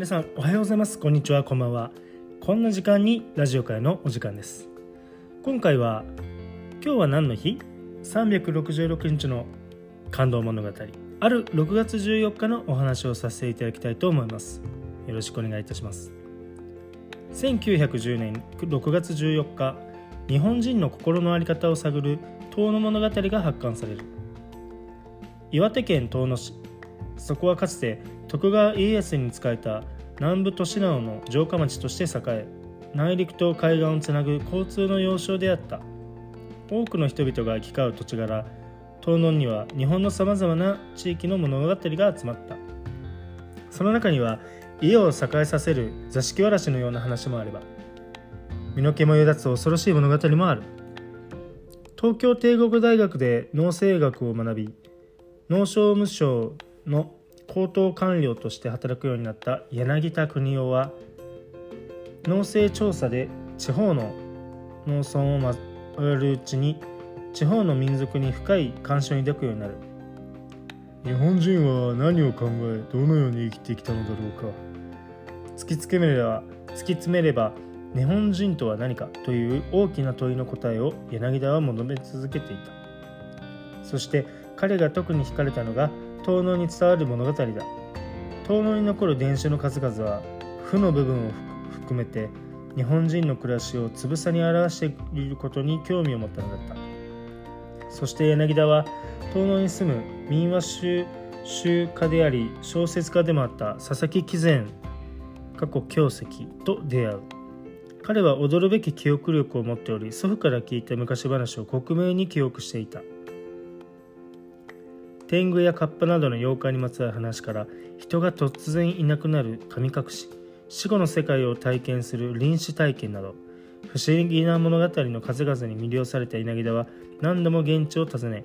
皆さんおはようございます。こんにちは。こんばんは。こんな時間にラジオ会のお時間です。今回は今日は何の日？366日の感動物語。ある6月14日のお話をさせていただきたいと思います。よろしくお願いいたします。1910年6月14日日本人の心の在り方を探る遠野物語が発刊される。岩手県遠野市。そこはかつて徳川家康に仕えた南部利直の城下町として栄え内陸と海岸をつなぐ交通の要衝であった。多くの人々が行き交う土地柄東野には日本のさまざまな地域の物語が集まった。その中には家を栄えさせる座敷わらしのような話もあれば身の毛もよだつ恐ろしい物語もある。東京帝国大学で農政学を学び農商務省の高等官僚として働くようになった柳田邦夫は農政調査で地方の農村を回るうちに地方の民族に深い関心を抱くようになる。日本人は何を考えどのように生きてきたのだろうか。突きつければ突き詰めれば日本人とは何かという大きな問いの答えを柳田は求め続けていた。そして彼が特に惹かれたのが遠野に伝わる物語だ。遠野に残る伝書の数々は負の部分を含めて日本人の暮らしをつぶさに表していることに興味を持ったのだった。そして柳田は遠野に住む民話集集家であり小説家でもあった佐々木喜善過去京石と出会う。彼は驚るべき記憶力を持っており祖父から聞いた昔話を克明に記憶していた。天狗やカッパなどの妖怪にまつわる話から人が突然いなくなる神隠し死後の世界を体験する臨死体験など不思議な物語の数々に魅了された稲木田は何度も現地を訪ね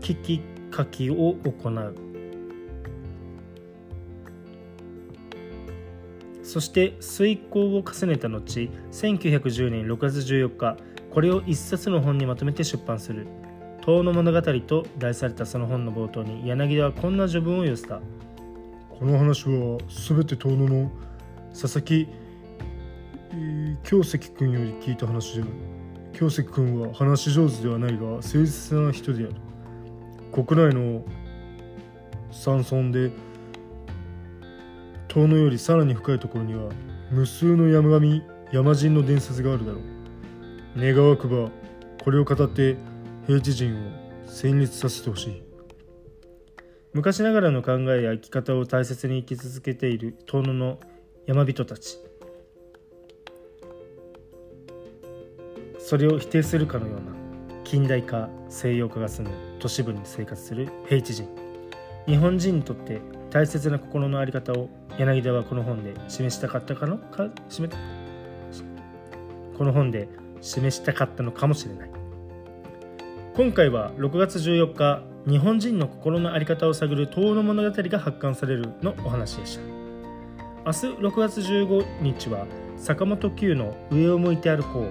聞き書きを行う。そして遂行を重ねた後1910年6月14日これを一冊の本にまとめて出版する「遠野物語と題されたその本の冒頭に柳田はこんな序文を寄せた。この話は全て遠野の佐々木、えー、京石君より聞いた話である京石君は話し上手ではないが誠実な人である。国内の山村で遠野よりさらに深いところには無数の山神山人の伝説があるだろう。願わくばこれを語って平地人を戦慄させてほしい。昔ながらの考えや生き方を大切に生き続けている遠野の山人たち。それを否定するかのような近代化西洋化が進む都市部に生活する平地人。日本人にとって大切な心の在り方を柳田はこの本で示したかったかのか示この本で示したかったのかもしれない。今回は6月14日日本人の心の在り方を探る遠野物語が発刊されるのお話でした。明日6月15日は坂本九の上を向いて歩こう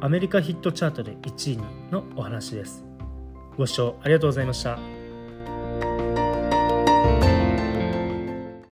アメリカヒットチャートで1位にのお話です。ご視聴ありがとうございました。